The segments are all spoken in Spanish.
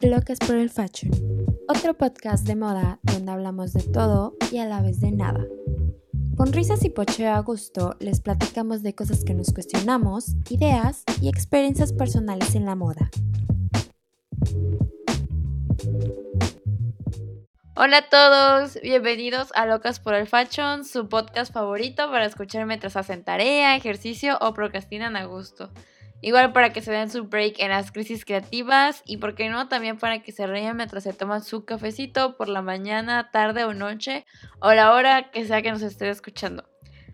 Locas por el Fashion, otro podcast de moda donde hablamos de todo y a la vez de nada. Con risas y pocheo a gusto les platicamos de cosas que nos cuestionamos, ideas y experiencias personales en la moda. Hola a todos, bienvenidos a Locas por el Fashion, su podcast favorito para escuchar mientras hacen tarea, ejercicio o procrastinan a gusto. Igual para que se den su break en las crisis creativas y, por qué no, también para que se rían mientras se toman su cafecito por la mañana, tarde o noche o la hora que sea que nos esté escuchando.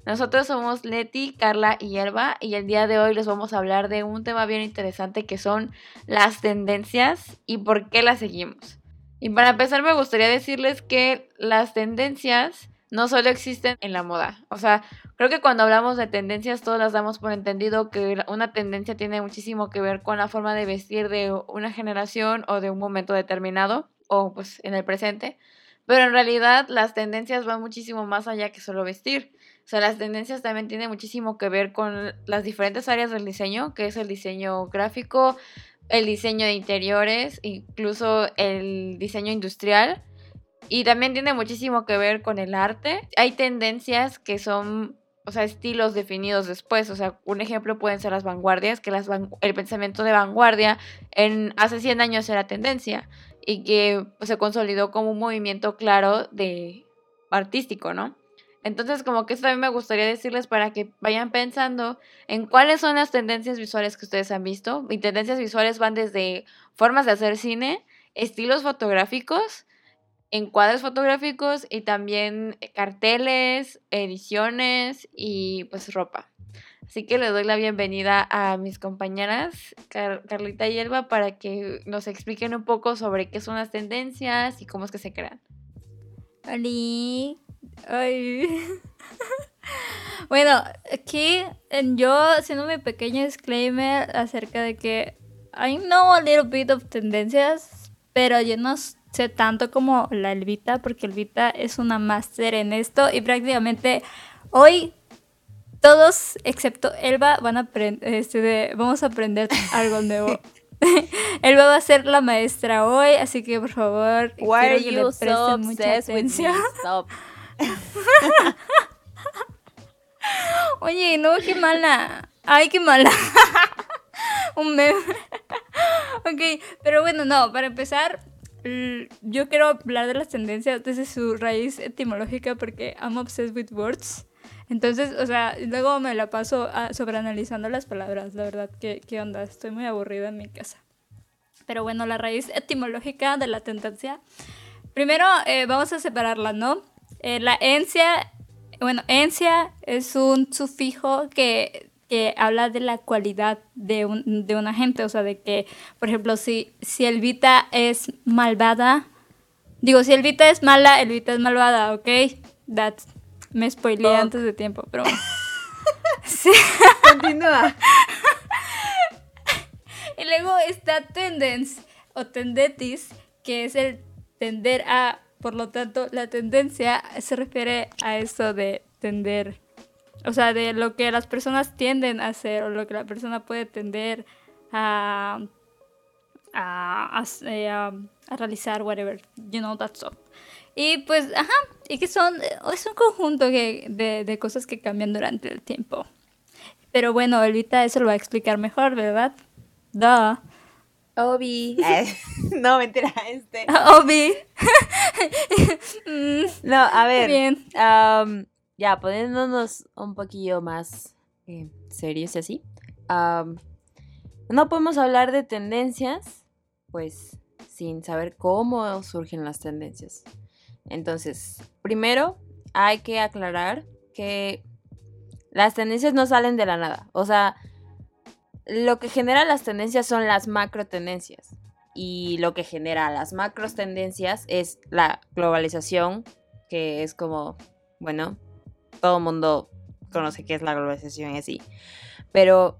Nosotros somos Leti, Carla y Elba y el día de hoy les vamos a hablar de un tema bien interesante que son las tendencias y por qué las seguimos. Y para empezar me gustaría decirles que las tendencias no solo existen en la moda. O sea, creo que cuando hablamos de tendencias todas las damos por entendido que una tendencia tiene muchísimo que ver con la forma de vestir de una generación o de un momento determinado o pues en el presente. Pero en realidad las tendencias van muchísimo más allá que solo vestir. O sea, las tendencias también tienen muchísimo que ver con las diferentes áreas del diseño, que es el diseño gráfico, el diseño de interiores, incluso el diseño industrial y también tiene muchísimo que ver con el arte. Hay tendencias que son, o sea, estilos definidos después. O sea, un ejemplo pueden ser las vanguardias, que las el pensamiento de vanguardia hace 100 años era tendencia y que pues, se consolidó como un movimiento claro de artístico, ¿no? Entonces, como que esto también me gustaría decirles para que vayan pensando en cuáles son las tendencias visuales que ustedes han visto. Y tendencias visuales van desde formas de hacer cine, estilos fotográficos, encuadres fotográficos y también eh, carteles, ediciones y pues ropa. Así que le doy la bienvenida a mis compañeras Carlita y Elba para que nos expliquen un poco sobre qué son las tendencias y cómo es que se crean. Ay. bueno, aquí yo haciendo mi pequeño disclaimer acerca de que I know a little bit of tendencias, pero yo no sé tanto como la Elvita, porque Elvita es una máster en esto y prácticamente hoy todos, excepto Elba, van a aprender, este, vamos a aprender algo nuevo. Elba va a ser la maestra hoy, así que por favor, Why quiero que le presten mucha atención. Oye, no, qué mala. Ay, qué mala. Un meme. ok, pero bueno, no, para empezar, yo quiero hablar de las tendencias desde su raíz etimológica porque I'm obsessed with words. Entonces, o sea, luego me la paso sobreanalizando las palabras, la verdad, ¿qué, ¿qué onda? Estoy muy aburrida en mi casa. Pero bueno, la raíz etimológica de la tendencia. Primero, eh, vamos a separarla, ¿no? Eh, la encia, bueno, encia es un sufijo que que habla de la cualidad de, un, de una gente, o sea, de que, por ejemplo, si, si Elvita es malvada, digo, si Elvita es mala, Elvita es malvada, ¿ok? That's, me spoileé antes de tiempo, pero... sí. Continúa. y luego está tendence o tendetis, que es el tender a, por lo tanto, la tendencia se refiere a eso de tender o sea, de lo que las personas tienden a hacer o lo que la persona puede tender a, a, a, eh, realizar, whatever, you know, that's all. Y pues, ajá, y que son, es un conjunto que, de, de cosas que cambian durante el tiempo. Pero bueno, ahorita eso lo va a explicar mejor, ¿verdad? Duh. Obi. no, mentira, este. Obi. no, a ver. Bien. Um, ya poniéndonos un poquillo más eh, serios y así. no podemos hablar de tendencias, pues, sin saber cómo surgen las tendencias. Entonces, primero hay que aclarar que las tendencias no salen de la nada. O sea, lo que genera las tendencias son las macro tendencias. Y lo que genera las macro tendencias es la globalización, que es como, bueno, todo el mundo conoce qué es la globalización y así. Pero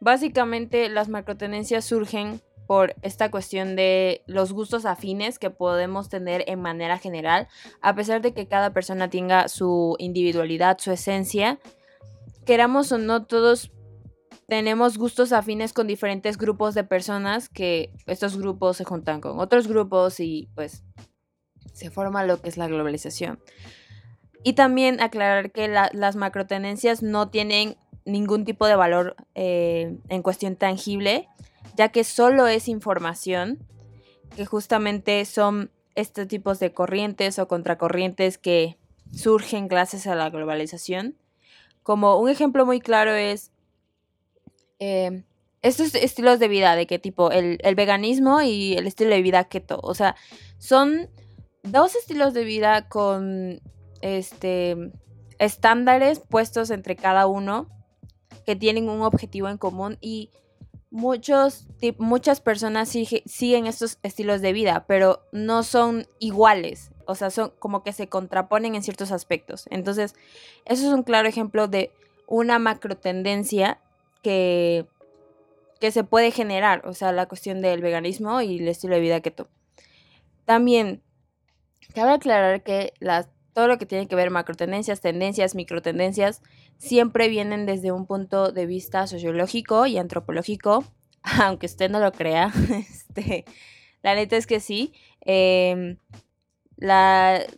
básicamente las macrotenencias surgen por esta cuestión de los gustos afines que podemos tener en manera general, a pesar de que cada persona tenga su individualidad, su esencia, queramos o no, todos tenemos gustos afines con diferentes grupos de personas que estos grupos se juntan con otros grupos y pues se forma lo que es la globalización. Y también aclarar que las macrotenencias no tienen ningún tipo de valor eh, en cuestión tangible, ya que solo es información, que justamente son estos tipos de corrientes o contracorrientes que surgen gracias a la globalización. Como un ejemplo muy claro es eh, estos estilos de vida, de qué tipo, el, el, veganismo y el estilo de vida keto. O sea, son dos estilos de vida con este estándares puestos entre cada uno que tienen un objetivo en común y muchos, muchas personas siguen estos estilos de vida, pero no son iguales. O sea, son como que se contraponen en ciertos aspectos. Entonces, eso es un claro ejemplo de una macro tendencia que, que se puede generar. O sea, la cuestión del veganismo y el estilo de vida keto. También, cabe aclarar que las todo lo que tiene que ver macro tendencias, tendencias, micro tendencias, siempre vienen desde un punto de vista sociológico y antropológico, aunque usted no lo crea. Este, la neta es que sí. Em,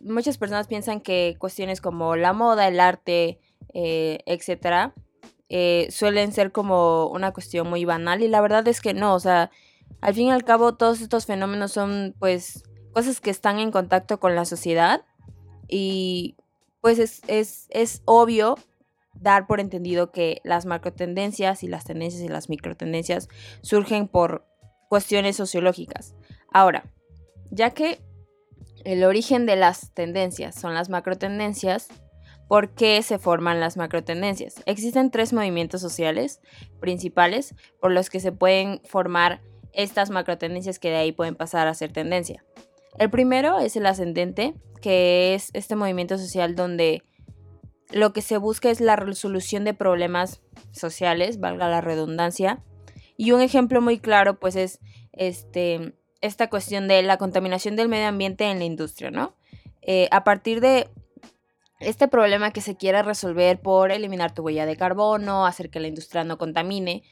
muchas personas piensan que cuestiones como la moda, el arte, eh, etcétera, eh, suelen ser como una cuestión muy banal y la verdad es que no, o sea, al fin y al cabo todos estos fenómenos son pues cosas que están en contacto con la sociedad y pues es, obvio dar por entendido que las macrotendencias y las tendencias y las microtendencias surgen por cuestiones sociológicas. Ahora, ya que el origen de las tendencias son las macrotendencias, ¿por qué se forman las macrotendencias? Existen tres movimientos sociales principales por los que se pueden formar estas macrotendencias que de ahí pueden pasar a ser tendencia. El primero es el ascendente, que es este movimiento social donde lo que se busca es la resolución de problemas sociales, valga la redundancia. Y un ejemplo muy claro, pues, es este, esta cuestión de la contaminación del medio ambiente en la industria, ¿no? Eh, a partir de este problema que se quiere resolver por eliminar tu huella de carbono, hacer que la industria no contamine,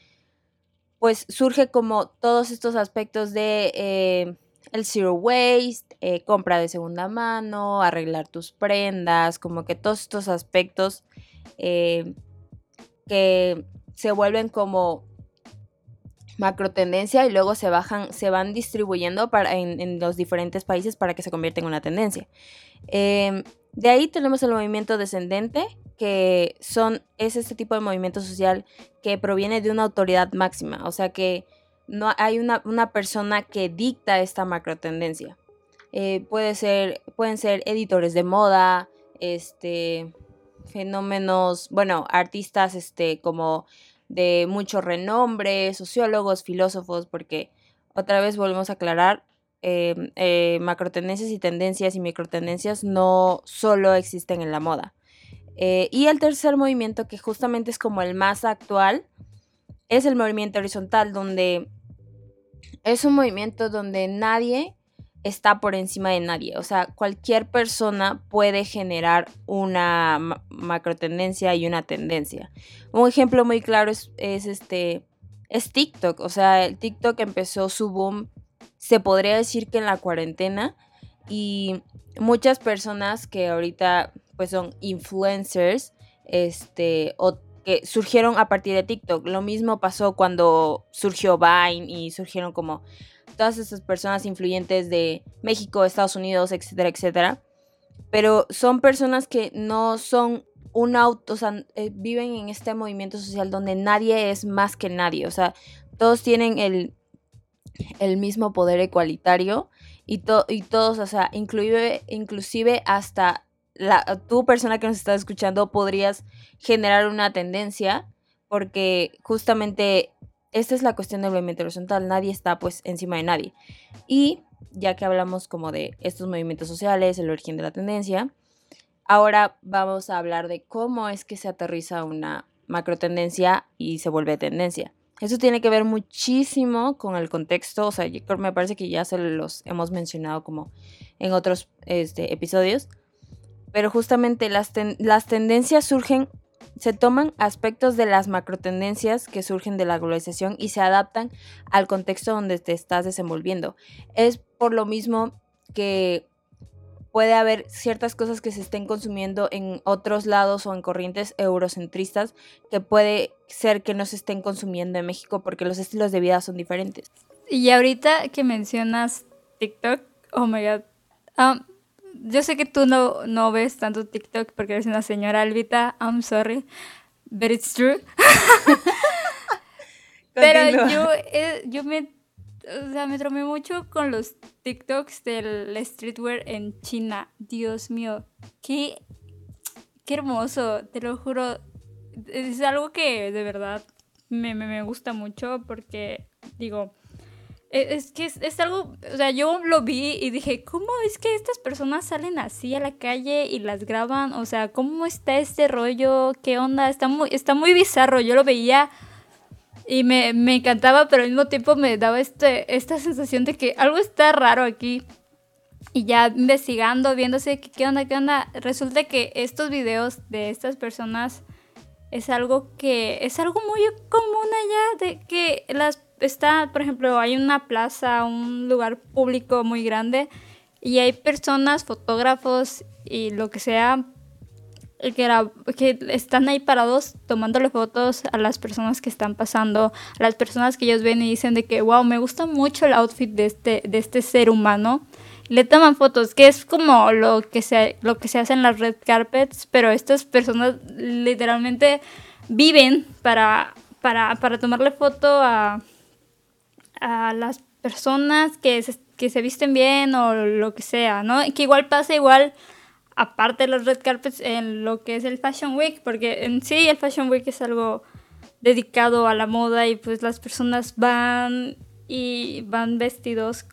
pues surge como todos estos aspectos de eh, el zero waste, eh, compra de segunda mano, arreglar tus prendas, como que todos estos aspectos eh, que se vuelven como macro tendencia y luego se bajan, se van distribuyendo para, en, los diferentes países para que se convierta en una tendencia. Em, de ahí tenemos el movimiento descendente, que son, es este tipo de movimiento social que proviene de una autoridad máxima, o sea que no hay una, persona que dicta esta macro tendencia. Eh, puede ser, pueden ser editores de moda, este, fenómenos, bueno, artistas este, como de mucho renombre, sociólogos, filósofos, porque otra vez volvemos a aclarar, eh, eh, macrotendencias y tendencias y microtendencias no solo existen en la moda. y el tercer movimiento, que justamente es como el más actual, es el movimiento horizontal, donde es un movimiento donde nadie está por encima de nadie. O sea, cualquier persona puede generar una macro tendencia y una tendencia. Un ejemplo muy claro es, este. Es TikTok. O sea, el TikTok empezó su boom. Se podría decir que en la cuarentena. Y muchas personas que ahorita pues son influencers. Este. O que surgieron a partir de TikTok. Lo mismo pasó cuando surgió Vine y surgieron como todas esas personas influyentes de México, Estados Unidos, etcétera, etcétera. Pero son personas que no son un auto, o sea, eh, viven en este movimiento social donde nadie es más que nadie. O sea, todos tienen el, el mismo poder ecualitario y, y todos, o sea, inclusive, inclusive hasta la, tu persona que nos está escuchando podrías generar una tendencia porque justamente esta es la cuestión del movimiento horizontal, nadie está pues encima de nadie. Y ya que hablamos como de estos movimientos sociales, el origen de la tendencia, ahora vamos a hablar de cómo es que se aterriza una macro tendencia y se vuelve tendencia. Eso tiene que ver muchísimo con el contexto, o sea, me parece que ya se los hemos mencionado como en otros este, episodios, pero justamente las, las tendencias surgen se toman aspectos de las macrotendencias que surgen de la globalización y se adaptan al contexto donde te estás desenvolviendo. Es por lo mismo que puede haber ciertas cosas que se estén consumiendo en otros lados o en corrientes eurocentristas que puede ser que no se estén consumiendo en México porque los estilos de vida son diferentes. Y ahorita que mencionas TikTok, oh my god. Um, yo sé que tú no, no ves tanto TikTok porque eres una señora albita. I'm sorry. But it's true. Pero yo, eh, yo me, o sea, me tromé mucho con los TikToks del streetwear en China. Dios mío, qué, qué hermoso, te lo juro. Es algo que de verdad me, me, me gusta mucho porque, digo, e, es que es, algo, o sea, yo lo vi y dije, ¿cómo es que estas personas salen así a la calle y las graban? O sea, ¿cómo está este rollo? ¿Qué onda? Está muy, está muy bizarro. Yo lo veía y me, encantaba, pero al mismo tiempo me daba este, esta sensación de que algo está raro aquí. Y ya investigando, viéndose qué onda, qué onda, resulta que estos videos de estas personas es algo que es algo muy común allá, de que las está, por ejemplo, hay una plaza, un lugar público muy grande y hay personas, fotógrafos y lo que sea, que, están ahí parados tomándole fotos a las personas que están pasando, a las personas que ellos ven y dicen de que, wow, me gusta mucho el outfit de este, de este ser humano. Le toman fotos, que es como lo que, se, lo que se hace en las red carpets, pero estas personas literalmente viven para, para, para tomarle foto a, a las personas que se, que se visten bien o lo que sea, ¿no? Que igual pasa igual, aparte de los red carpets, en lo que es el Fashion Week, porque en sí el Fashion Week es algo dedicado a la moda y pues las personas van y van vestidos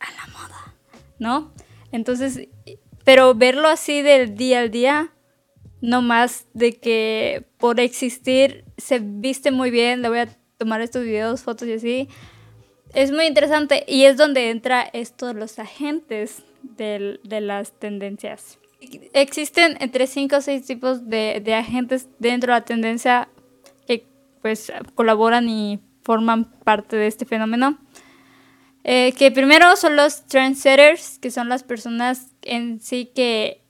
a la moda, ¿no? Entonces, pero verlo así del día al día, no más de que por existir se viste muy bien, le voy a tomar estos videos, fotos y así, es muy interesante y es donde entra esto de los agentes de, las tendencias. Existen entre 5 o 6 tipos de, agentes dentro de la tendencia que pues colaboran y forman parte de este fenómeno. Eh, que primero son los trendsetters, que son las personas en sí que,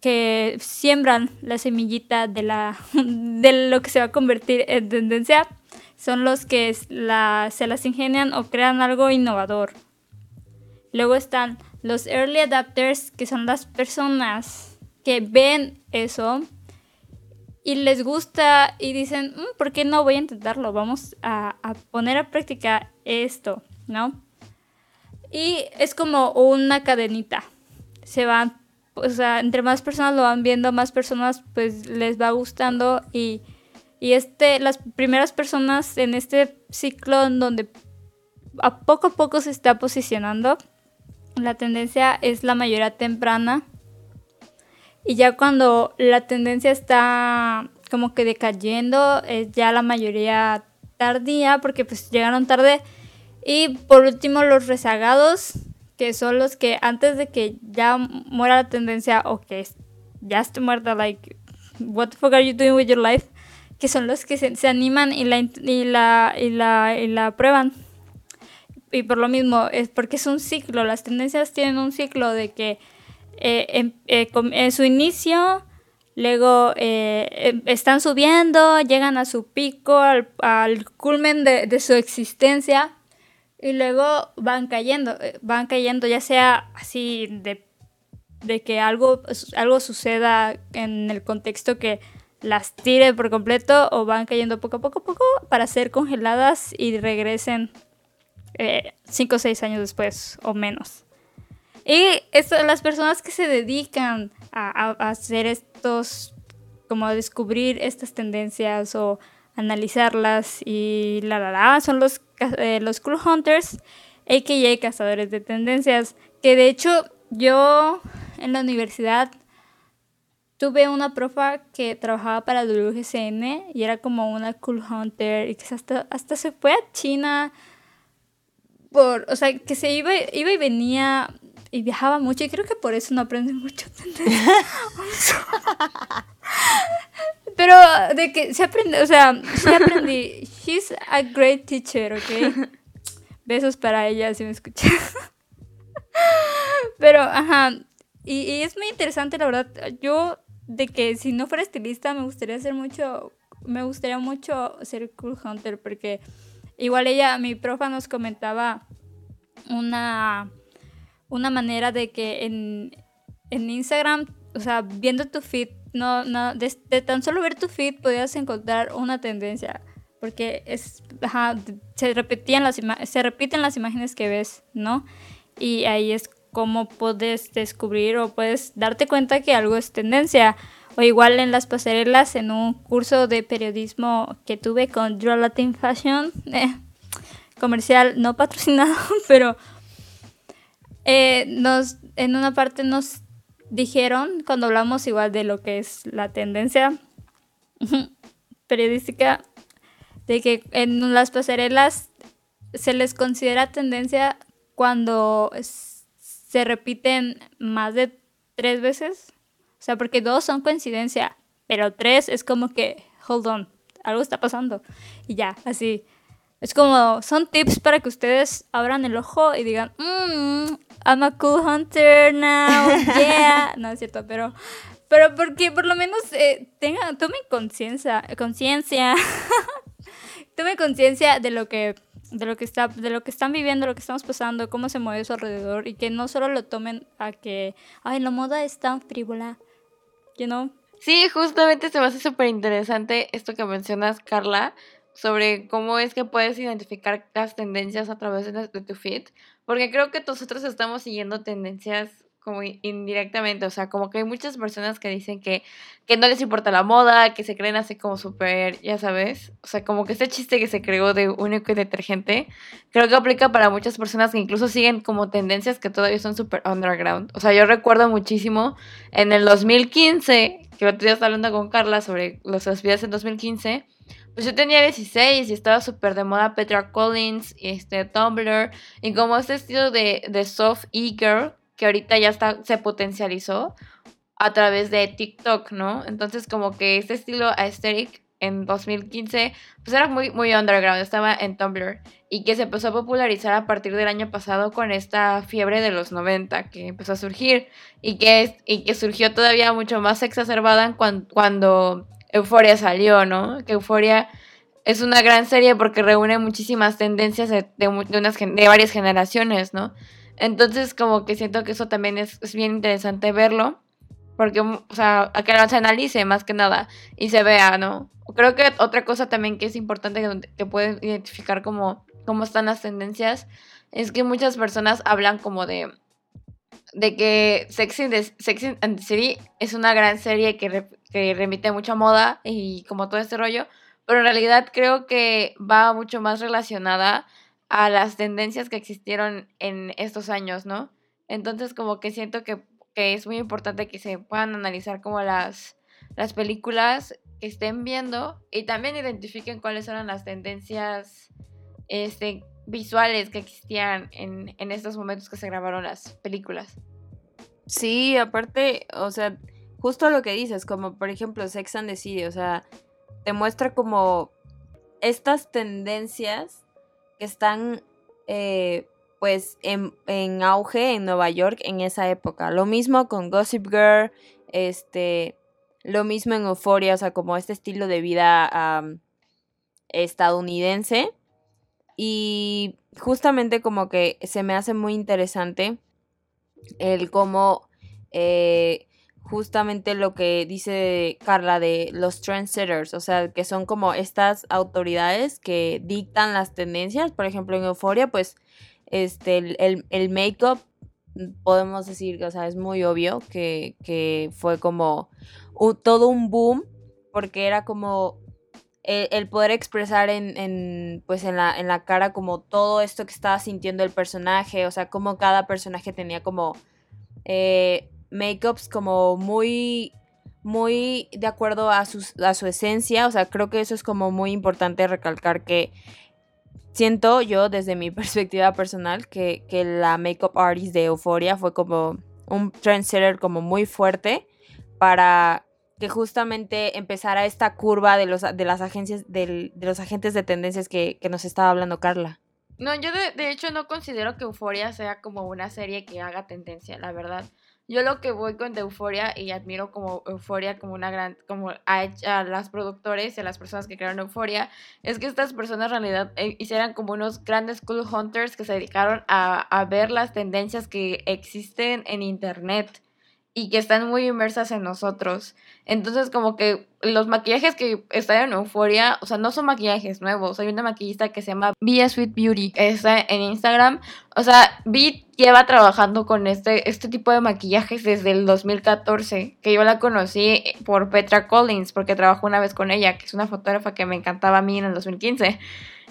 que siembran la semillita de, la, de lo que se va a convertir en tendencia son los que se las ingenian o crean algo innovador. Luego están los early adapters, que son las personas que ven eso y les gusta y dicen, mm, ¿por qué no voy a intentarlo? Vamos a, poner a práctica esto, ¿no? Y es como una cadenita. Se van, o sea, entre más personas lo van viendo, más personas pues les va gustando y y este, las primeras personas en este ciclo en donde a poco a poco se está posicionando, la tendencia es la mayoría temprana. Y ya cuando la tendencia está como que decayendo, es ya la mayoría tardía, porque pues llegaron tarde. Y por último, los rezagados, que son los que antes de que ya muera la tendencia o que ya esté muerta, like, what the fuck are you doing with your life? que son los que se, animan y la, y, la, y, la, y la prueban. Y por lo mismo, es porque es un ciclo, las tendencias tienen un ciclo de que eh, en, eh, su inicio, luego eh, em, están subiendo, llegan a su pico, al, culmen de, de, su existencia, y luego van cayendo, van cayendo, ya sea así de, de que algo, algo suceda en el contexto que las tire por completo o van cayendo poco a poco poco para ser congeladas y regresen 5 o 6 años después o menos. Y esto, las personas que se dedican a, hacer estos, como a descubrir estas tendencias o analizarlas y la la la, son los, eh, los Cool Hunters, a.k.a. cazadores de tendencias, que de hecho yo en la universidad tuve una profa que trabajaba para WGCN y era como una cool hunter y que hasta, hasta se fue a China por, o sea, que se iba, iba y venía y viajaba mucho y creo que por eso no aprende mucho. Pero de que se aprende, o sea, se aprendí. She's a great teacher, ¿ok? Besos para ella si me escucha. Pero, ajá. Y, y es muy interesante, la verdad. Yo, de que si no fuera estilista, me gustaría hacer mucho. Me gustaría mucho ser Cool Hunter, porque igual ella, mi profa nos comentaba una, una manera de que en, en Instagram, o sea, viendo tu feed, no, no, de, tan solo ver tu feed podías encontrar una tendencia. Porque es, ajá, se, repetían las se repiten las imágenes que ves, ¿no? Y ahí es como puedes descubrir o puedes darte cuenta que algo es tendencia. O igual en las pasarelas, en un curso de periodismo que tuve con Draw Latin Fashion, eh, comercial no patrocinado, pero eh, nos, en una parte nos dijeron, cuando hablamos igual de lo que es la tendencia periodística, de que en las pasarelas se les considera tendencia cuando se repiten más de tres veces. O sea, porque dos son coincidencia, pero tres es como que, hold on, algo está pasando. Y ya, así. Es como, son tips para que ustedes abran el ojo y digan, mmm, I'm a cool hunter now, yeah. no es cierto, pero, pero porque por lo menos eh, tengan, tomen conciencia, conciencia, tomen conciencia de lo que de lo que está de lo que están viviendo, lo que estamos pasando, cómo se mueve a su alrededor y que no solo lo tomen a que, ay, la moda es tan frívola, you know. Sí, justamente se me hace súper interesante esto que mencionas, Carla, sobre cómo es que puedes identificar las tendencias a través de, de tu feed, porque creo que nosotros estamos siguiendo tendencias como in- indirectamente, o sea, como que hay muchas personas que dicen que, que no les importa la moda, que se creen así como súper, ya sabes, o sea, como que este chiste que se creó de único y detergente, creo que aplica para muchas personas que incluso siguen como tendencias que todavía son súper underground, o sea, yo recuerdo muchísimo en el 2015, que el otro día estaba hablando con Carla sobre los videos en 2015, pues yo tenía 16 y estaba súper de moda Petra Collins y este Tumblr y como este estilo de, de soft e-girl que ahorita ya está, se potencializó a través de TikTok, ¿no? Entonces como que este estilo aesthetic en 2015 pues era muy, muy underground, estaba en Tumblr y que se empezó a popularizar a partir del año pasado con esta fiebre de los 90 que empezó a surgir y que, y que surgió todavía mucho más exacerbada cuando, Euforia salió, ¿no? Que Euforia es una gran serie porque reúne muchísimas tendencias de, de varias generaciones, ¿no? Entonces como que siento que eso también es, bien interesante verlo. Porque, mm, o sea, a que se analice más que nada y se vea, ¿no? Creo que otra cosa también que es importante que, que pueden identificar como cómo están las tendencias es que muchas personas hablan como de de que Sex, in the- Sex and the City es una gran serie que, que remite mucho a moda y como todo este rollo, pero en realidad creo que va mucho más relacionada a las tendencias que existieron en estos años, ¿no? Entonces como que siento que, que es muy importante que se puedan analizar como las, las películas que estén viendo y también identifiquen cuáles eran las tendencias este, visuales que existían en, en estos momentos que se grabaron las películas. Sí, aparte, o sea, justo lo que dices, como por ejemplo Sex and the City, o sea, te muestra como estas tendencias que están eh, pues en, en auge en Nueva York en esa época. Lo mismo con Gossip Girl, este, lo mismo en Euphoria, o sea, como este estilo de vida estadounidense. Y justamente como que se me hace muy interesante el cómo eh, justamente lo que dice Carla de los trendsetters, o sea, que son como estas autoridades que dictan las tendencias, por ejemplo en Euphoria, pues este, el, el, make-up, podemos decir que, o sea, es muy obvio que, que fue como todo un boom, porque era como el, el poder expresar en, en, pues en la, en la cara como todo esto que estaba sintiendo el personaje, o sea, como cada personaje tenía como eh, makeups como muy muy de acuerdo a, sus- a su esencia, o sea, creo que eso es como muy importante recalcar que siento yo desde mi perspectiva personal que, que la makeup artist de Euphoria fue como un trendsetter como muy fuerte para que justamente empezara esta curva de los de las agencias de los agentes de tendencias que, que nos estaba hablando Carla. No, yo de, de hecho no considero que Euforia sea como una serie que haga tendencia, la verdad. Yo lo que voy con Euforia y admiro como Euforia como una gran, como a, hecho- a las productores y a las personas que crearon Euforia, es que estas personas en realidad eh, hicieran como unos grandes cool hunters que se dedicaron a ver las tendencias que existen en internet y que están muy inmersas en nosotros. Entonces, como que los maquillajes que están en Euforia, o sea, no son maquillajes nuevos. Hay una maquillista que se llama Via Sweet Beauty, está en Instagram. O sea, Vi lleva trabajando con este, este tipo de maquillajes desde el 2014, que yo la conocí por Petra Collins, porque trabajó una vez con ella, que es una fotógrafa que me encantaba a mí en el 2015.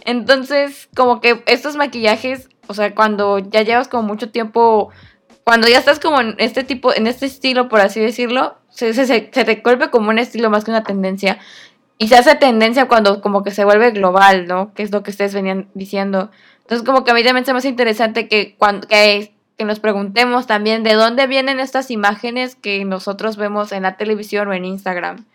Entonces, como que estos maquillajes, o sea, cuando ya llevas como mucho tiempo cuando ya estás como en este tipo, en este estilo, por así decirlo, se, se, se se te vuelve como un estilo más que una tendencia. Y se hace tendencia cuando como que se vuelve global, ¿no? Que es lo que ustedes venían diciendo. Entonces como que a mí también se me hace interesante que, cuando, que nos preguntemos también de dónde vienen estas imágenes que nosotros vemos en la televisión o en Instagram.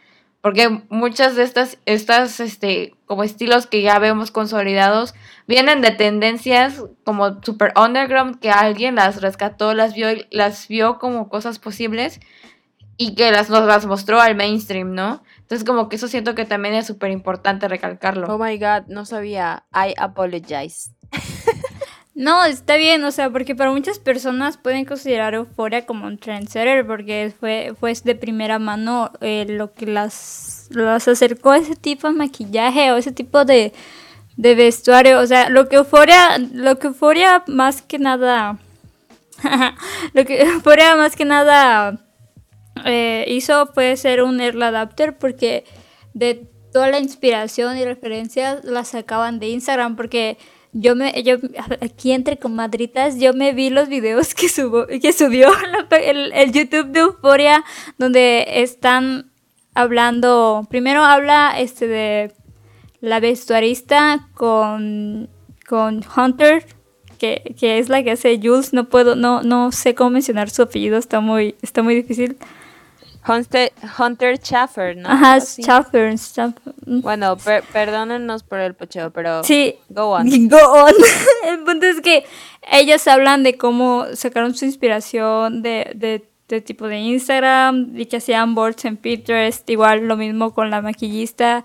Porque muchas de estas, estas este, como estilos que ya vemos consolidados vienen de tendencias como super underground que alguien las rescató, las vio, las vio como cosas posibles y que las, nos las mostró al mainstream, ¿no? Entonces como que eso siento que también es súper importante recalcarlo. Oh my god, no sabía. I apologize. No, está bien, o sea, porque para muchas personas pueden considerar Euphoria como un trendsetter porque fue, fue de primera mano eh, lo que las, las acercó a ese tipo de maquillaje o ese tipo de, de vestuario. O sea, lo que Euphoria, lo que Euphoria más que nada, lo que Euphoria más que nada eh, hizo fue ser un early adapter porque de toda la inspiración y referencias las sacaban de Instagram porque yo me yo aquí entre comadritas yo me vi los videos que subo, que subió el, el YouTube de Euphoria donde están hablando primero habla este de la vestuarista con con Hunter que, que es la que hace Jules no puedo no no sé cómo mencionar su apellido está muy está muy difícil Hunter, Hunter Schaffer, ¿no? ajá Algo así. Schaffer, Schaffer. Bueno, per- perdónennos por el pocheo, pero Sí. go on. Go on. El punto es que ellos hablan de cómo sacaron su inspiración de, de, de tipo de Instagram y que hacían boards en Pinterest. Igual lo mismo con la maquillista.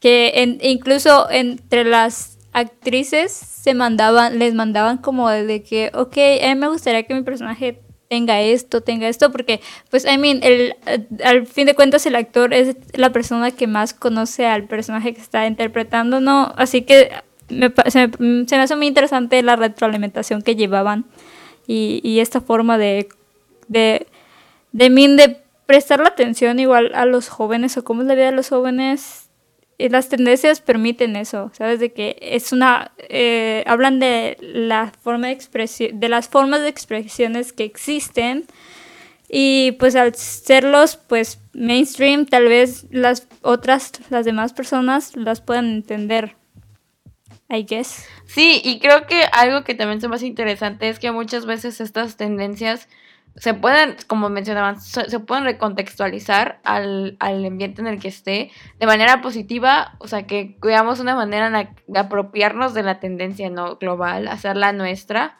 Que en- incluso entre las actrices se mandaban, les mandaban como de que, ok, a mí me gustaría que mi personaje tenga esto, tenga esto, porque, pues, I mean, el, eh, al fin de cuentas el actor es la persona que más conoce al personaje que está interpretando, ¿no? Así que me, se, me, se hace muy interesante la retroalimentación que llevaban y, esta forma de, de, de, de prestar la atención igual a los jóvenes o cómo es la vida de los jóvenes. Y las tendencias permiten eso, ¿sabes? De que es una... eh, hablan de la forma de expresión, de las formas de expresiones que existen y pues al serlos pues mainstream tal vez las otras, las demás personas las puedan entender. I guess. Sí, y creo que algo que también es más interesante es que muchas veces estas tendencias se pueden, como mencionaban, se, pueden recontextualizar al, al ambiente en el que esté de manera positiva, o sea, que veamos una manera de apropiarnos de la tendencia no global, hacerla nuestra.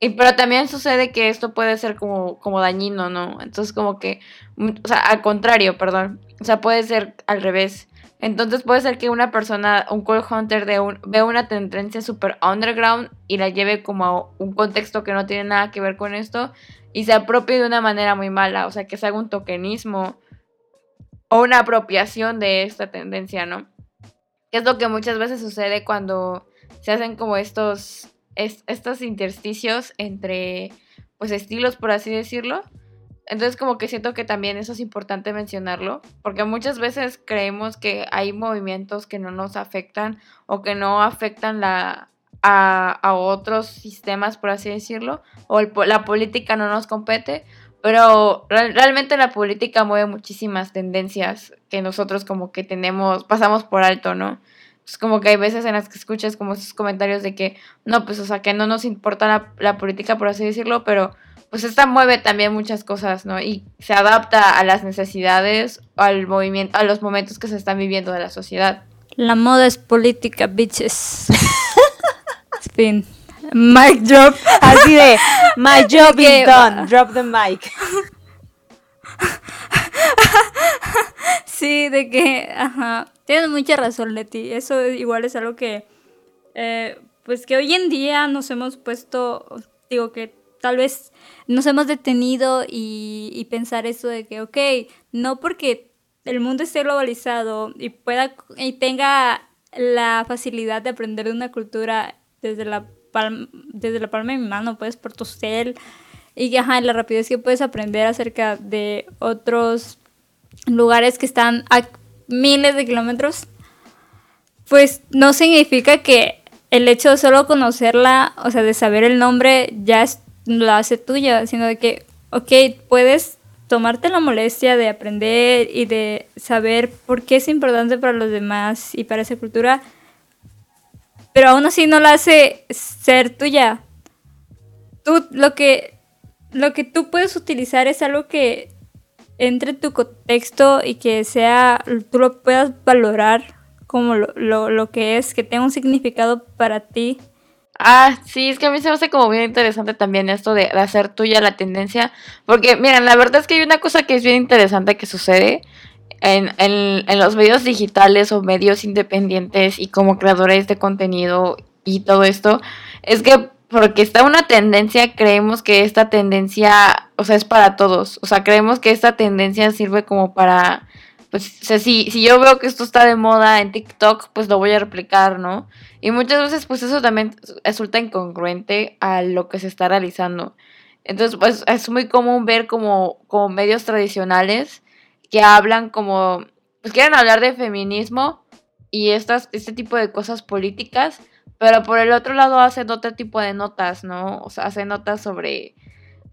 Y pero también sucede que esto puede ser como, como dañino, ¿no? Entonces como que, o sea, al contrario, perdón. O sea, puede ser al revés. Entonces puede ser que una persona, un call hunter vea una tendencia super underground y la lleve como a un contexto que no tiene nada que ver con esto y se apropie de una manera muy mala, o sea, que se haga un tokenismo o una apropiación de esta tendencia, ¿no? Que es lo que muchas veces sucede cuando se hacen como estos, es- estos intersticios entre, pues, estilos, por así decirlo. Entonces como que siento que también eso es importante mencionarlo, porque muchas veces creemos que hay movimientos que no nos afectan o que no afectan la, a, a otros sistemas, por así decirlo, o el la política no nos compete, pero real- realmente la política mueve muchísimas tendencias que nosotros como que tenemos, pasamos por alto, ¿no? Es como que hay veces en las que escuchas como esos comentarios de que, no, pues, o sea, que no nos importa la, la política, por así decirlo, pero pues esta mueve también muchas cosas, ¿no? Y se adapta a las necesidades, al movimiento, a los momentos que se están viviendo de la sociedad. La moda es política, bitches. Spin. Mic drop. Así de, my job is done, drop the mic. Sí, de que, ajá, tienes mucha razón, Leti. Eso igual es algo que, eh, pues que hoy en día nos hemos puesto, digo que tal vez nos hemos detenido y, y pensar eso de que, ok, no porque el mundo esté globalizado y pueda y tenga la facilidad de aprender de una cultura desde la palma, desde la palma de mi mano, pues por tu cel y ajá, la rapidez que puedes aprender acerca de otros lugares que están a miles de kilómetros, pues no significa que el hecho de solo conocerla, o sea, de saber el nombre, ya es, la hace tuya, sino de que, ok, puedes tomarte la molestia de aprender y de saber por qué es importante para los demás y para esa cultura, pero aún así no la hace ser tuya. Tú, lo que, lo que tú puedes utilizar es algo que entre en tu contexto y que sea, tú lo puedas valorar como lo, lo, lo que es, que tenga un significado para ti. Ah, sí, es que a mí se me hace como bien interesante también esto de, de hacer tuya la tendencia. Porque, miren, la verdad es que hay una cosa que es bien interesante que sucede en, en, en los medios digitales o medios independientes y como creadores de contenido y todo esto. Es que porque está una tendencia, creemos que esta tendencia, o sea, es para todos. O sea, creemos que esta tendencia sirve como para, pues, o sea, si, si yo veo que esto está de moda en TikTok, pues lo voy a replicar, ¿no? Y muchas veces, pues eso también resulta incongruente a lo que se está realizando. Entonces, pues es muy común ver como, como medios tradicionales que hablan como, pues quieren hablar de feminismo y estas, este tipo de cosas políticas, pero por el otro lado hacen otro tipo de notas, ¿no? O sea, hacen notas sobre,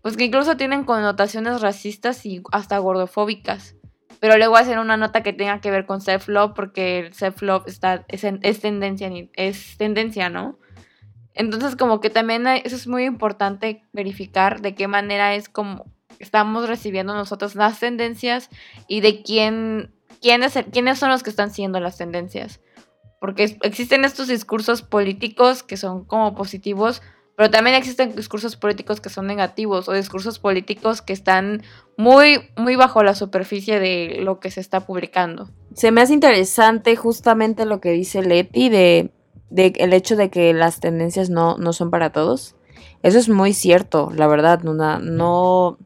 pues que incluso tienen connotaciones racistas y hasta gordofóbicas. Pero luego hacen una nota que tenga que ver con self-love porque el self-love está, es, es tendencia, es tendencia, ¿no? Entonces como que también eso es muy importante verificar de qué manera es como estamos recibiendo nosotros las tendencias y de quién, quién quiénes son los que están siendo las tendencias. Porque existen estos discursos políticos que son como positivos, pero también existen discursos políticos que son negativos o discursos políticos que están muy, muy bajo la superficie de lo que se está publicando. Se me hace interesante justamente lo que dice Leti de, de el hecho de que las tendencias no, no son para todos. Eso es muy cierto, la verdad, Nuna. No.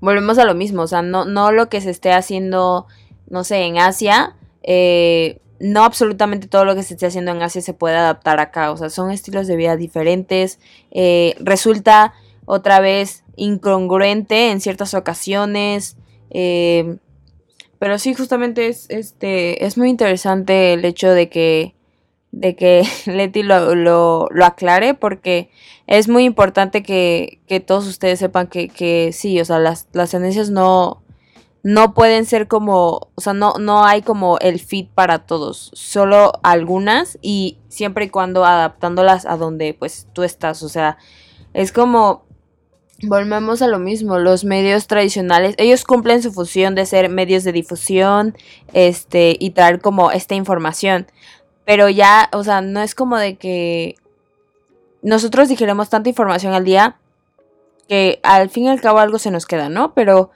Volvemos a lo mismo. O sea, no, no lo que se esté haciendo, no sé, en Asia. eh, no absolutamente todo lo que se esté haciendo en Asia se puede adaptar acá. O sea, son estilos de vida diferentes. eh, resulta otra vez incongruente en ciertas ocasiones. eh, pero sí, justamente es, este, es muy interesante el hecho de que, de que Leti lo, lo, lo aclare porque es muy importante que, que todos ustedes sepan que, que sí, o sea, las, las tendencias no, no pueden ser como, o sea, no, no hay como el fit para todos, solo algunas y siempre y cuando adaptándolas a donde pues tú estás, o sea, es como Volvemos a lo mismo, los medios tradicionales, ellos cumplen su función de ser medios de difusión, este, y traer como esta información, pero ya, o sea, no es como de que nosotros dijéramos tanta información al día que al fin y al cabo algo se nos queda, ¿no? Pero,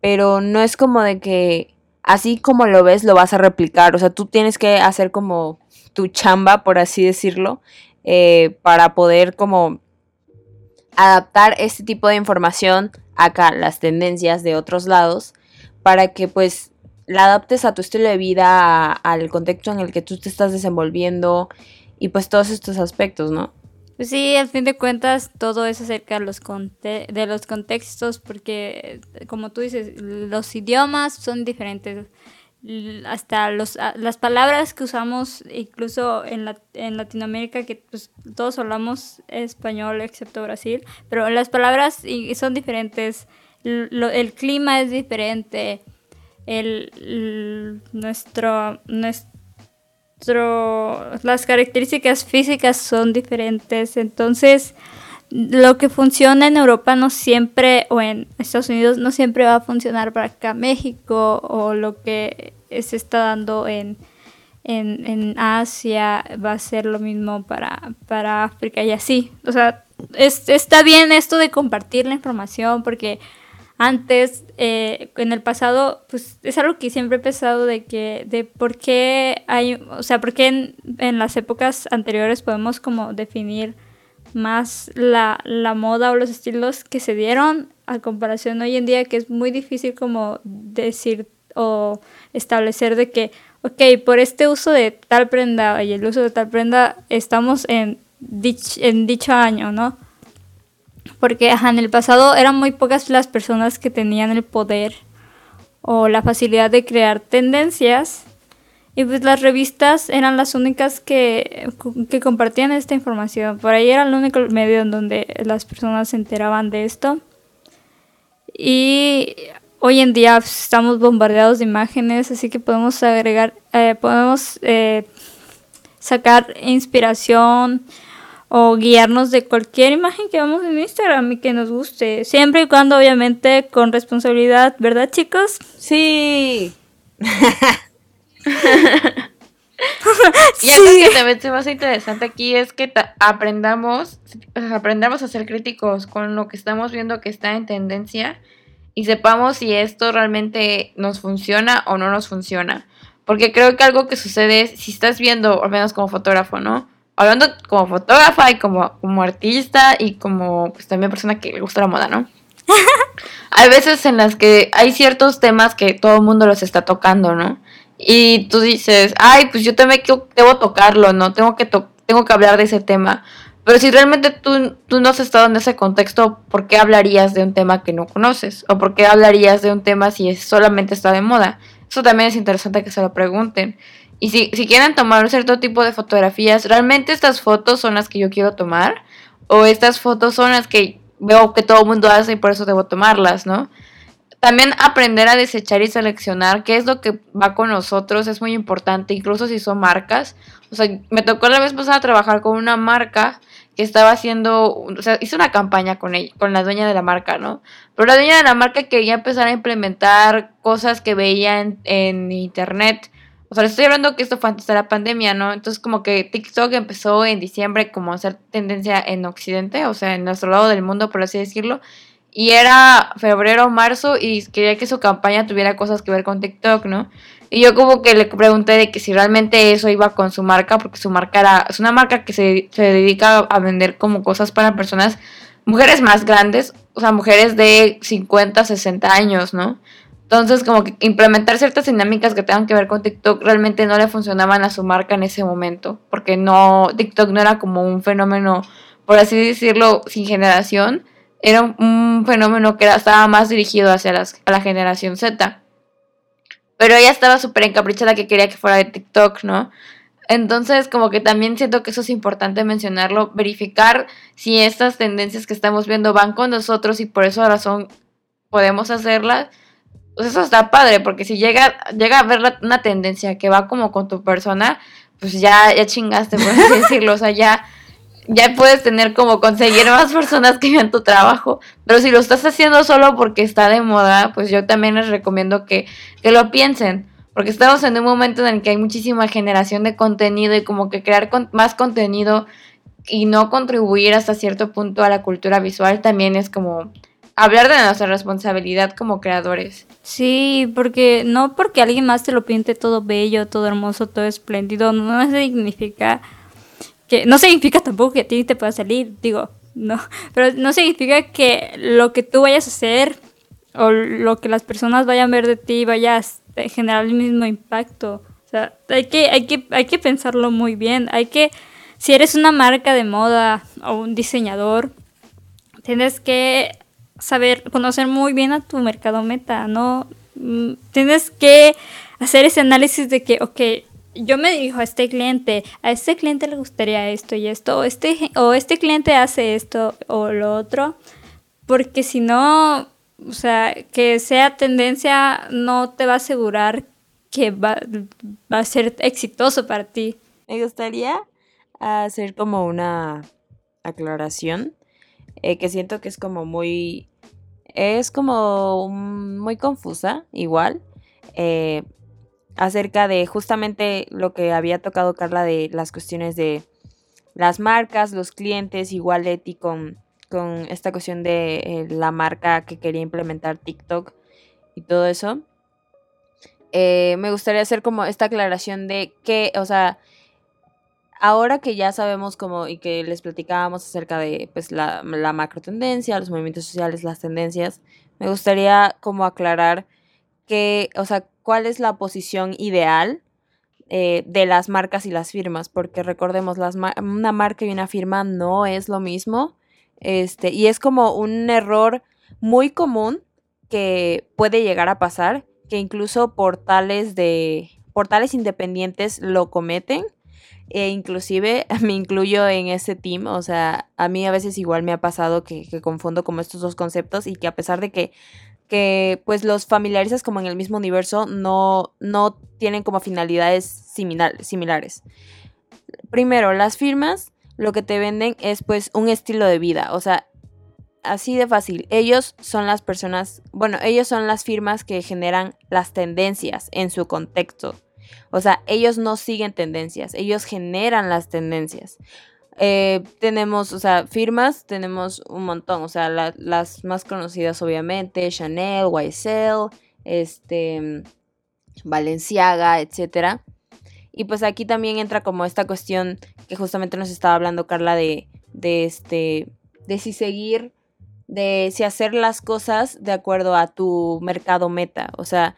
pero no es como de que así como lo ves lo vas a replicar, o sea, tú tienes que hacer como tu chamba, por así decirlo, eh, para poder como adaptar este tipo de información acá, las tendencias de otros lados, para que pues la adaptes a tu estilo de vida, al contexto en el que tú te estás desenvolviendo y pues todos estos aspectos, ¿no? Pues sí, al fin de cuentas, todo es acerca de los, conte- de los contextos, porque, eh, como tú dices, los idiomas son diferentes. Hasta los, a- las palabras que usamos, incluso en, la- en Latinoamérica, que pues, todos hablamos español, excepto Brasil, pero las palabras son diferentes. El clima es diferente. El, l- nuestro, nuestro nuestro- las características físicas son diferentes. Entonces, lo que funciona en Europa no siempre, o en Estados Unidos, no siempre va a funcionar para acá México, o lo que se está dando en, en, en Asia va a ser lo mismo para, para África y así. O sea, es, está bien esto de compartir la información porque antes, eh, en el pasado, pues es algo que siempre he pensado de que, de por qué hay, o sea, por qué en, las épocas anteriores podemos como definir más la, la, moda o los estilos que se dieron a comparación hoy en día que es muy difícil como decir o establecer de que, ok, por este uso de tal prenda y el uso de tal prenda estamos en, en dicho año, ¿no? Porque ajá, en el pasado eran muy pocas las personas que tenían el poder o la facilidad de crear tendencias y pues las revistas eran las únicas que, que compartían esta información. Por ahí era el único medio en donde las personas se enteraban de esto. Y hoy en día pues, estamos bombardeados de imágenes, así que podemos agregar, eh, podemos eh, sacar inspiración o guiarnos de cualquier imagen que vamos en Instagram y que nos guste. Siempre y cuando, obviamente, con responsabilidad, ¿verdad, chicos? Sí. y algo que también se me hace interesante aquí es que aprendamos, aprendamos a ser críticos con lo que estamos viendo que está en tendencia y sepamos si esto realmente nos funciona o no nos funciona. Porque creo que algo que sucede es, si estás viendo, al menos como fotógrafo, ¿no? Hablando como fotógrafa y como, como artista y como pues, también persona que le gusta la moda, ¿no? hay veces en las que hay ciertos temas que todo el mundo los está tocando, ¿no? y tú dices, ay, pues yo también debo tocarlo, ¿no? Tengo que, tengo que hablar de ese tema. Pero si realmente tú, tú no has estado en ese contexto, ¿por qué hablarías de un tema que no conoces? ¿O por qué hablarías de un tema si solamente está de moda? Eso también es interesante que se lo pregunten. Y si, si quieren tomar un cierto tipo de fotografías, ¿realmente estas fotos son las que yo quiero tomar? ¿O estas fotos son las que veo que todo el mundo hace y por eso debo tomarlas, ¿no? También aprender a desechar y seleccionar qué es lo que va con nosotros es muy importante, incluso si son marcas. O sea, me tocó la vez pasada trabajar con una marca que estaba haciendo, o sea, hice una campaña con ella, con la dueña de la marca, ¿no? Pero la dueña de la marca quería empezar a implementar cosas que veía en, en internet. O sea, le estoy hablando que esto fue antes de la pandemia, ¿no? Entonces como que TikTok empezó en diciembre como a hacer tendencia en Occidente, o sea, en nuestro lado del mundo, por así decirlo. Y era febrero marzo y quería que su campaña tuviera cosas que ver con TikTok, ¿no? Y yo como que le pregunté de que si realmente eso iba con su marca, porque su marca era, es una marca que se, se dedica a vender como cosas para personas, mujeres más grandes, o sea, mujeres de 50, 60 años, ¿no? Entonces, como que implementar ciertas dinámicas que tengan que ver con TikTok realmente no le funcionaban a su marca en ese momento, porque no, TikTok no era como un fenómeno, por así decirlo, sin generación, era un, fenómeno que estaba más dirigido hacia las, la generación Z. Pero ella estaba súper encaprichada que quería que fuera de TikTok, ¿no? Entonces, como que también siento que eso es importante mencionarlo, verificar si estas tendencias que estamos viendo van con nosotros y por esa razón podemos hacerlas. Pues eso está padre, porque si llega, llega a ver una tendencia que va como con tu persona, pues ya, ya chingaste, por así decirlo. O sea, ya ya puedes tener como conseguir más personas que vean tu trabajo. Pero si lo estás haciendo solo porque está de moda, pues yo también les recomiendo que, que lo piensen. Porque estamos en un momento en el que hay muchísima generación de contenido y como que crear más contenido y no contribuir hasta cierto punto a la cultura visual también es como hablar de nuestra responsabilidad como creadores. Sí, porque no porque alguien más te lo pinte todo bello, todo hermoso, todo espléndido, no significa que no significa tampoco que a ti te pueda salir, digo, no, pero no significa que lo que tú vayas a hacer o lo que las personas vayan a ver de ti vaya a generar el mismo impacto. O sea, hay que, hay que, hay que pensarlo muy bien. Hay que, si eres una marca de moda o un diseñador, tienes que saber, conocer muy bien a tu mercado meta, ¿no? Mm, tienes que hacer ese análisis de que, ok, yo me dirijo a este cliente, a este cliente le gustaría esto y esto, o este, o este cliente hace esto o lo otro, porque si no, o sea, que sea tendencia no te va a asegurar que va, va a ser exitoso para ti. Me gustaría hacer como una aclaración. eh, que siento que es como muy, es como muy confusa igual, eh, acerca de justamente lo que había tocado Carla de las cuestiones de las marcas, los clientes, igual Leti con, con esta cuestión de eh, la marca que quería implementar TikTok y todo eso. me gustaría hacer como esta aclaración de que, o sea, ahora que ya sabemos como y que les platicábamos acerca de pues la, la macro tendencia, los movimientos sociales, las tendencias, me gustaría como aclarar que, o sea, cuál es la posición ideal eh, de las marcas y las firmas, porque recordemos, las una marca y una firma no es lo mismo, este, y es como un error muy común que puede llegar a pasar, que incluso portales de portales independientes lo cometen e inclusive me incluyo en ese team, o sea, a mí a veces igual me ha pasado que, confundo como estos dos conceptos y que a pesar de que, que pues los familiarizas como en el mismo universo, no, no tienen como finalidades similares. Primero, las firmas lo que te venden es pues un estilo de vida, o sea, así de fácil. Ellos son las personas, bueno, ellos son las firmas que generan las tendencias en su contexto. O sea, ellos no siguen tendencias, ellos generan las tendencias. Eh, tenemos, o sea, firmas, tenemos un montón, o sea, las más conocidas obviamente, Chanel, YSL, este, Valenciaga, etc. Y pues aquí también entra como esta cuestión que justamente nos estaba hablando Carla de, de este, de si seguir, de si hacer las cosas de acuerdo a tu mercado meta, o sea,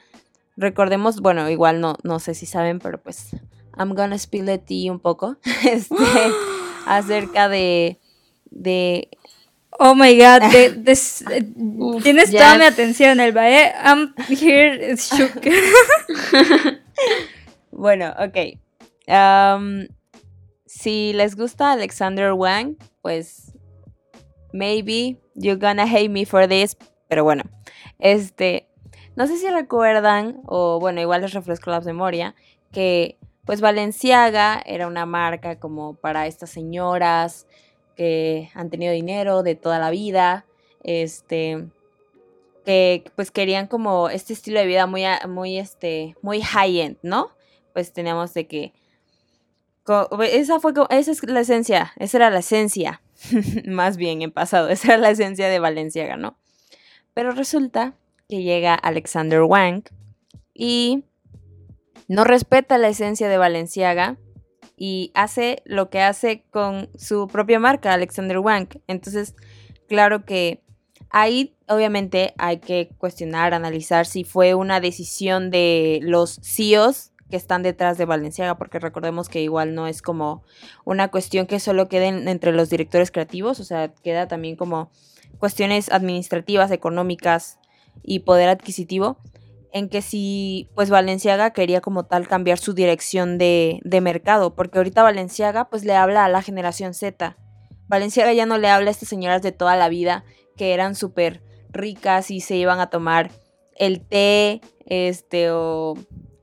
recordemos, bueno, igual no, no sé si saben, pero pues I'm gonna spill the tea un poco este, acerca de, de... Oh my god, tienes toda mi atención, Elba, ¿eh? I'm here, shook. bueno, ok. Um, si les gusta Alexander Wang, pues maybe you're gonna hate me for this, pero bueno, este, no sé si recuerdan, o bueno, igual les refresco la memoria, que pues Valenciaga era una marca como para estas señoras que han tenido dinero de toda la vida, este, que pues querían como este estilo de vida muy, muy, este, muy high-end, ¿no? Pues teníamos de que esa fue esa es la esencia, esa era la esencia, más bien en pasado, esa era la esencia de Valenciaga, ¿no? Pero resulta que llega Alexander Wang y no respeta la esencia de Valenciaga y hace lo que hace con su propia marca, Alexander Wang. Entonces, claro que ahí obviamente hay que cuestionar, analizar si fue una decisión de los CEOs que están detrás de Valenciaga, porque recordemos que igual no es como una cuestión que solo quede entre los directores creativos, o sea, queda también como cuestiones administrativas, económicas, y poder adquisitivo, en que si pues Valenciaga quería como tal cambiar su dirección de, de, mercado, porque ahorita Valenciaga pues le habla a la generación Z. Valenciaga ya no le habla a estas señoras de toda la vida que eran súper ricas y se iban a tomar el té, este, o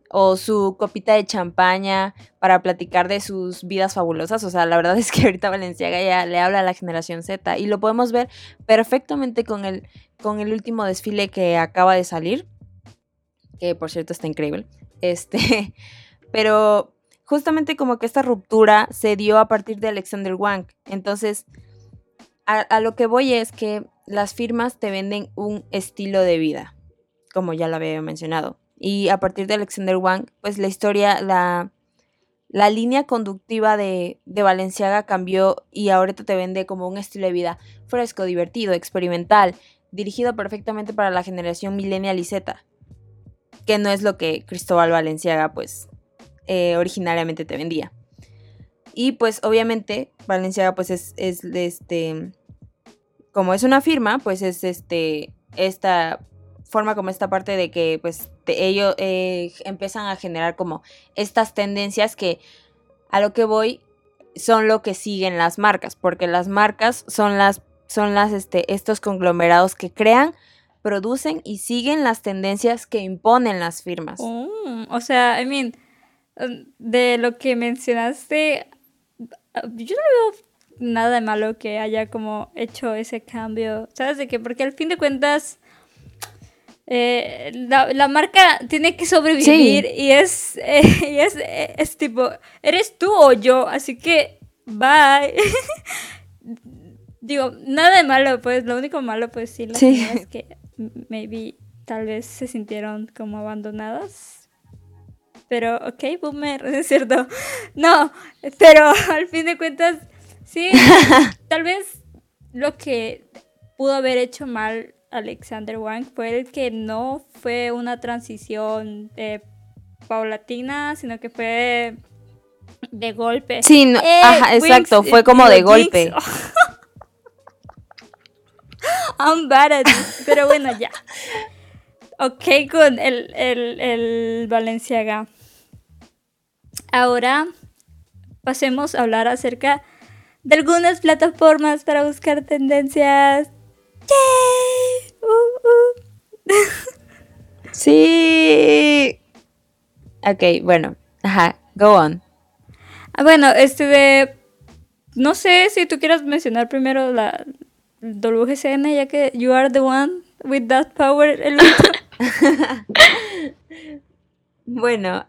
o su copita de champaña para platicar de sus vidas fabulosas. O sea, la verdad es que ahorita Valenciaga ya le habla a la generación Z y lo podemos ver perfectamente con el, con el último desfile que acaba de salir, que por cierto está increíble. Este, pero justamente como que esta ruptura se dio a partir de Alexander Wang. Entonces, a, a lo que voy es que las firmas te venden un estilo de vida, como ya lo había mencionado y a partir de Alexander Wang, pues la historia, la, la línea conductiva de, de Valenciaga cambió y ahorita te vende como un estilo de vida fresco, divertido, experimental, dirigido perfectamente para la generación millennial y Z, que no es lo que Cristóbal Valenciaga pues eh, originariamente te vendía. Y pues obviamente Valenciaga pues es, es este, como es una firma, pues es este, esta forma como esta parte de que pues ellos eh, empiezan a generar como estas tendencias que a lo que voy son lo que siguen las marcas, porque las marcas son las son las este estos conglomerados que crean, producen y siguen las tendencias que imponen las firmas. Oh, o sea, I mean, um, de lo que mencionaste, yo no veo nada de malo que haya como hecho ese cambio. ¿Sabes de qué? Porque al fin de cuentas eh, la, la, marca tiene que sobrevivir y, es, eh, y es, es, tipo, eres tú o yo, así que bye. Digo, nada de malo, pues lo único malo, pues sí, es que maybe tal vez se sintieron como abandonadas. Pero, ok, boomer, es cierto. No, pero al fin de cuentas, sí, tal vez lo que pudo haber hecho mal Alexander Wang fue el que no fue una transición eh, paulatina, sino que fue de golpe. Sí, eh, ajá, exacto, fue como de golpe. I'm bad at pero bueno, ya. Ok con el, el, el Valenciaga. Ahora pasemos a hablar acerca de algunas plataformas para buscar tendencias. Uh, uh. Sí. Ok, bueno. Ajá, go on. Ah, bueno, este de... No sé si tú quieras mencionar primero la WGCN, ya que you are the one with that power. bueno,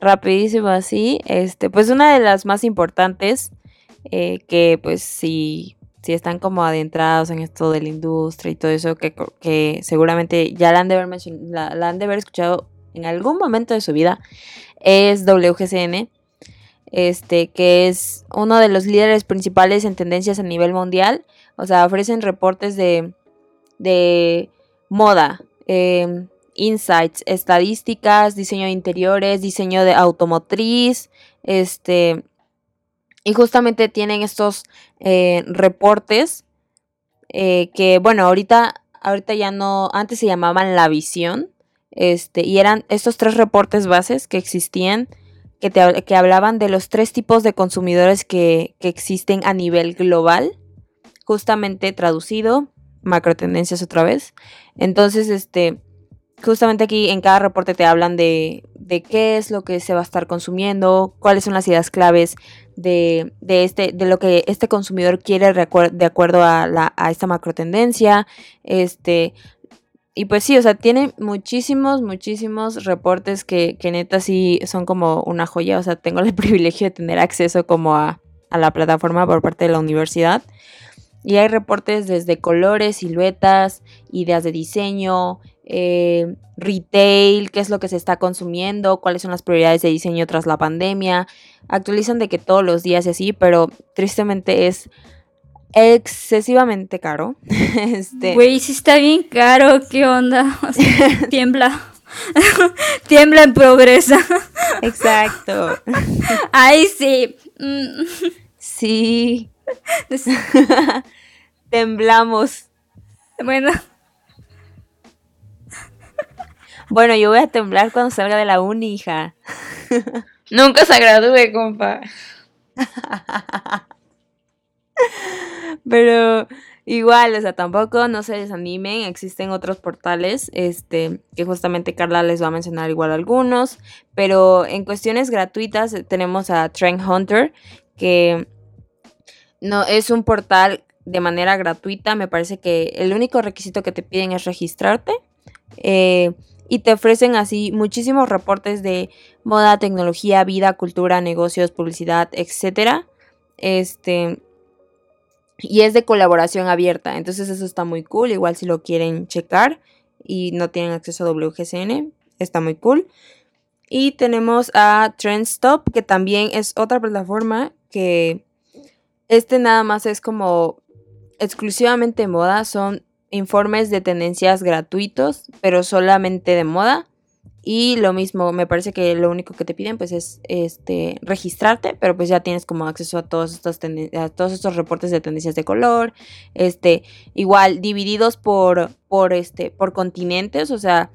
rapidísimo así, este, pues una de las más importantes, eh, que pues si, si están como adentrados en esto de la industria y todo eso, que, que seguramente ya la han, de haber la, han de haber escuchado en algún momento de su vida, es WGCN este, que es uno de los líderes principales en tendencias a nivel mundial. O sea, ofrecen reportes de, de moda, em, insights, estadísticas, diseño de interiores, diseño de automotriz, este, y justamente tienen estos eh, reportes eh, que, bueno, ahorita, ahorita ya no, antes se llamaban la visión, este, y eran estos tres reportes bases que existían que, te, que hablaban de los tres tipos de consumidores que, que existen a nivel global, justamente traducido, macro tendencias otra vez. Entonces, este, justamente aquí en cada reporte te hablan de, de, qué es lo que se va a estar consumiendo, cuáles son las ideas claves de, de este, de lo que este consumidor quiere de acuerdo a, a esta macro tendencia, este, y pues sí, o sea, tiene muchísimos, muchísimos reportes que, que neta sí son como una joya. O sea, tengo el privilegio de tener acceso como a, la plataforma por parte de la universidad. Y hay reportes desde colores, siluetas, ideas de diseño, eh, retail, qué es lo que se está consumiendo, cuáles son las prioridades de diseño tras la pandemia. Actualizan de que todos los días y así, pero tristemente es excesivamente caro. este... Güey, sí está bien caro, ¿qué onda? tiembla. tiembla en progresa. Exacto. Ay, sí. sí. Temblamos. Bueno. Bueno, yo voy a temblar cuando salga de la uni, hija. Nunca se gradúe, compa. Pero igual, o sea, tampoco no se desanimen, existen otros portales, este, que justamente Carla les va a mencionar igual algunos, pero en cuestiones gratuitas eh, tenemos a Trend Hunter, que no es un portal de manera gratuita, me parece que el único requisito que te piden es registrarte. Eh, y te ofrecen así muchísimos reportes de moda, tecnología, vida, cultura, negocios, publicidad, etcétera. Este, y es de colaboración abierta, entonces eso está muy cool, igual si lo quieren checar y no tienen acceso a WGCN, está muy cool. Y tenemos a Trendstop, que también es otra plataforma que este nada más es como exclusivamente moda, son informes de tendencias gratuitos, pero solamente de moda. Y lo mismo, me parece que lo único que te piden pues es este registrarte, pero pues ya tienes como acceso a todos estos a todos estos reportes de tendencias de color, este, igual divididos por por este por continentes, o sea,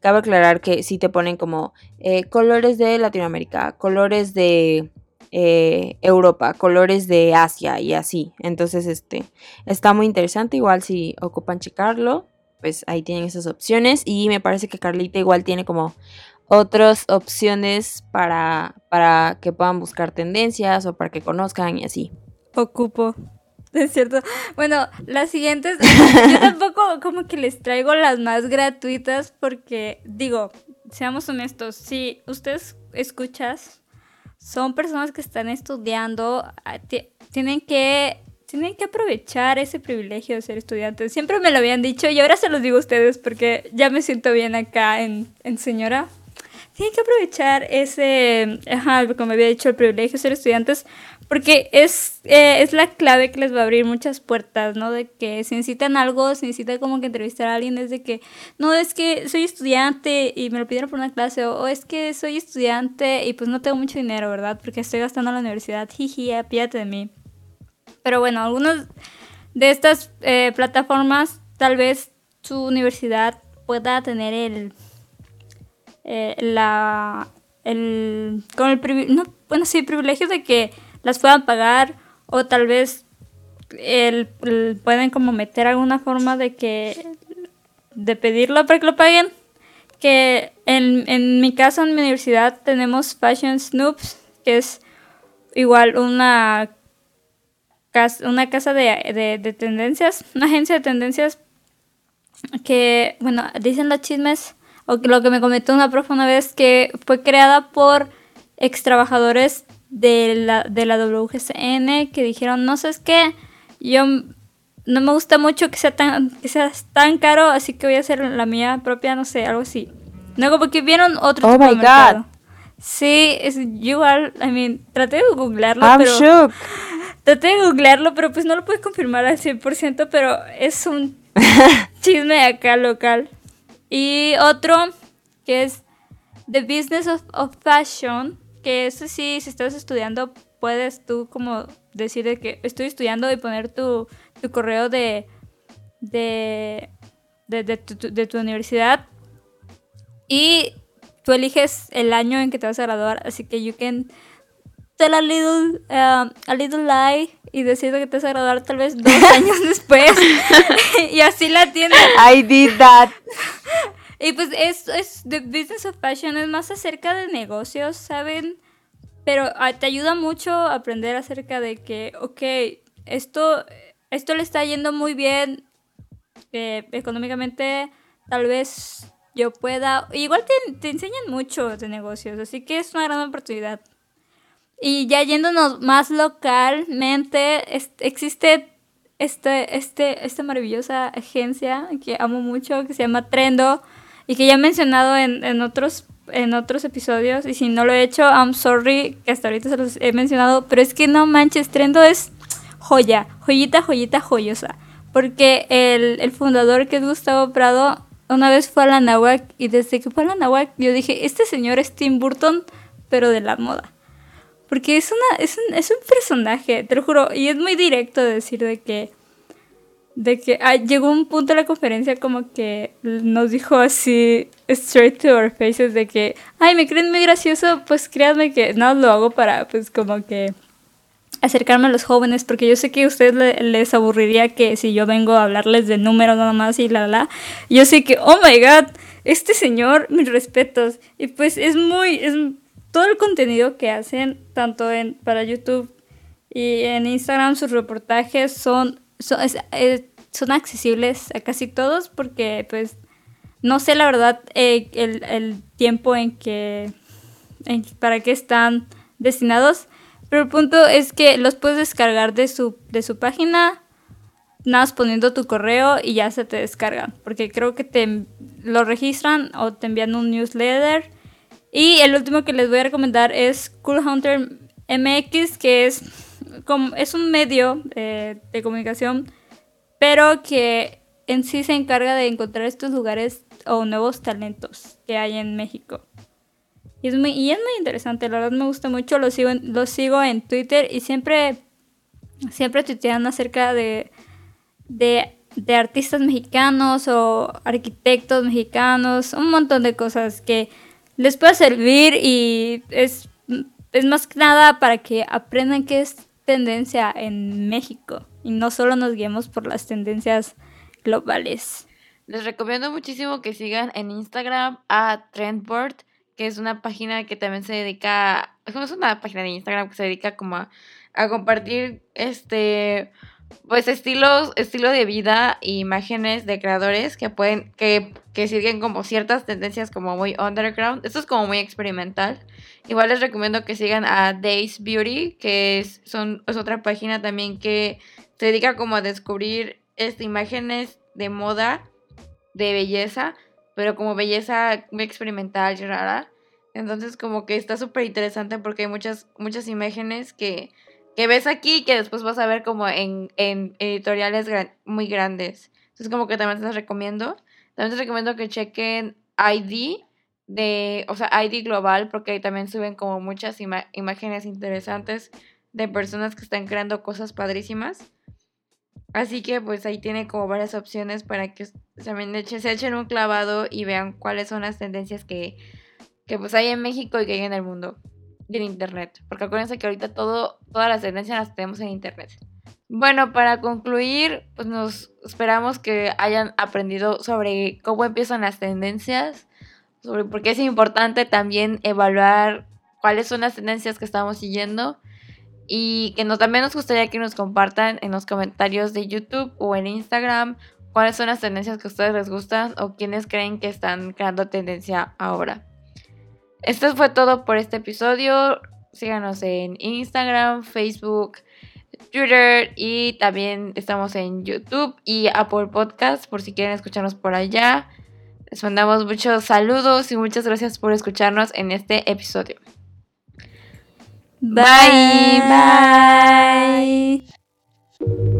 cabe aclarar que sí te ponen como eh, colores de Latinoamérica, colores de eh, Europa, colores de Asia y así. Entonces, este, está muy interesante. Igual si ocupan checarlo, pues ahí tienen esas opciones. Y me parece que Carlita igual tiene como otras opciones para, para que puedan buscar tendencias o para que conozcan y así. ocupo. Es cierto. Bueno, las siguientes, yo tampoco como que les traigo las más gratuitas porque, digo, seamos honestos, si ustedes escuchas, son personas que están estudiando, ah, tienen que, tienen que aprovechar ese privilegio de ser estudiantes. Siempre me lo habían dicho y ahora se los digo a ustedes porque ya me siento bien acá en, en señora tienen que aprovechar ese, ajá, como había dicho, el privilegio de ser estudiantes, porque es, eh, es la clave que les va a abrir muchas puertas, ¿no? De que si necesitan algo, si necesitan como que entrevistar a alguien, es de que, no, es que soy estudiante y me lo pidieron por una clase, o, es que soy estudiante y pues no tengo mucho dinero, ¿verdad? Porque estoy gastando en la universidad, jiji, pídate de mí. Pero bueno, algunas de estas eh, plataformas, tal vez su universidad pueda tener el eh, la, el, con el no, bueno, sí, privilegio de que las puedan pagar o tal vez el, pueden como meter alguna forma de que de pedirlo para que lo paguen. Que en, en mi caso en mi universidad tenemos Fashion Snoops que es igual una casa, una casa de, de, de tendencias una agencia de tendencias que bueno dicen los chismes o lo que me comentó una profe una vez, que fue creada por ex trabajadores de la, de la WGCN que dijeron, no sé, es que yo no me gusta mucho que sea tan, que sea tan caro, así que voy a hacer la mía propia, no sé, algo así. No, como que vieron otro oh my God. Sí, es igual, I mean, traté de googlearlo, pero... Traté de googlearlo, pero pues no lo puedes confirmar al 100%, pero es un chisme acá local. Y otro que es The Business of, Fashion, que eso sí, si estás estudiando, puedes tú como decir de que estoy estudiando y poner tu, correo de, de, de, tu, universidad. Y tú eliges el año en que te vas a graduar, así que you can tell a little, um, a little lie y decir que te vas a graduar tal vez dos años después. y así la tienes. I did that. Y pues es, es The Business of Fashion es más acerca de negocios, ¿saben? Pero ah, te ayuda mucho aprender acerca de que, ok, esto, esto le está yendo muy bien eh, económicamente, tal vez yo pueda... Igual te, te enseñan mucho de negocios, así que es una gran oportunidad. Y ya yéndonos más localmente, existe este, este, esta maravillosa agencia que amo mucho, que se llama Trendo, y que ya he mencionado en, en, otros, en otros episodios, y si no lo he hecho, I'm sorry, que hasta ahorita se los he mencionado, pero es que no manches, Trendo es joya, joyita, joyita, joyosa, porque el, el fundador que es Gustavo Prado, una vez fue a la Nahuac, y desde que fue a la Nahuac, yo dije, este señor es Tim Burton, pero de la moda. Porque es, una, es, un, es un personaje, te lo juro, y es muy directo decir de que de que ah, llegó un punto de la conferencia como que nos dijo así straight to our faces de que ay me creen muy gracioso pues créanme que no lo hago para pues como que acercarme a los jóvenes porque yo sé que a ustedes les aburriría que si yo vengo a hablarles de números nada más y la la. Yo sé que oh my god este señor mis respetos. Y pues es muy es todo el contenido que hacen tanto en para YouTube y en Instagram sus reportajes son son, accesibles a casi todos porque pues no sé la verdad eh, el, tiempo en que para qué están destinados pero el punto es que los puedes descargar de su, de su página nada poniendo tu correo y ya se te descargan porque creo que te lo registran o te envían un newsletter. Y el último que les voy a recomendar es Cool Hunter MX que es es un medio eh, de comunicación, pero que en sí se encarga de encontrar estos lugares o nuevos talentos que hay en México. Y es muy, y es muy interesante, la verdad me gusta mucho, lo sigo en, lo sigo en Twitter y siempre, siempre tuitean acerca de, de, artistas mexicanos o arquitectos mexicanos, un montón de cosas que les puede servir y es, es más que nada para que aprendan qué es tendencia en México y no solo nos guiemos por las tendencias globales. Les recomiendo muchísimo que sigan en Instagram a Trendboard, que es una página que también se dedica, es una página de Instagram que se dedica como a a compartir este pues estilos, estilo de vida e imágenes de creadores que pueden, que, que siguen como ciertas tendencias como muy underground. Esto es como muy experimental. Igual les recomiendo que sigan a Days Beauty, que es, son, es otra página también que se dedica como a descubrir este, imágenes de moda, de belleza, pero como belleza muy experimental y rara. Entonces como que está súper interesante porque hay muchas, muchas imágenes que que ves aquí que después vas a ver como en, en editoriales muy grandes. Entonces como que también te recomiendo. También te recomiendo que chequen ID de, o sea, ID global porque ahí también suben como muchas imágenes interesantes de personas que están creando cosas padrísimas. Así que pues ahí tiene como varias opciones para que también se echen un clavado y vean cuáles son las tendencias que, que pues hay en México y que hay en el mundo en internet. Porque acuérdense que ahorita todo, todas las tendencias las tenemos en internet. Bueno, para concluir, pues nos esperamos que hayan aprendido sobre cómo empiezan las tendencias, sobre por qué es importante también evaluar cuáles son las tendencias que estamos siguiendo y que nos, también nos gustaría que nos compartan en los comentarios de YouTube o en Instagram cuáles son las tendencias que a ustedes les gustan o quienes creen que están creando tendencia ahora. Esto fue todo por este episodio. Síganos en Instagram, Facebook, Twitter y también estamos en YouTube y Apple Podcast por si quieren escucharnos por allá. Les mandamos muchos saludos y muchas gracias por escucharnos en este episodio. Bye. Bye.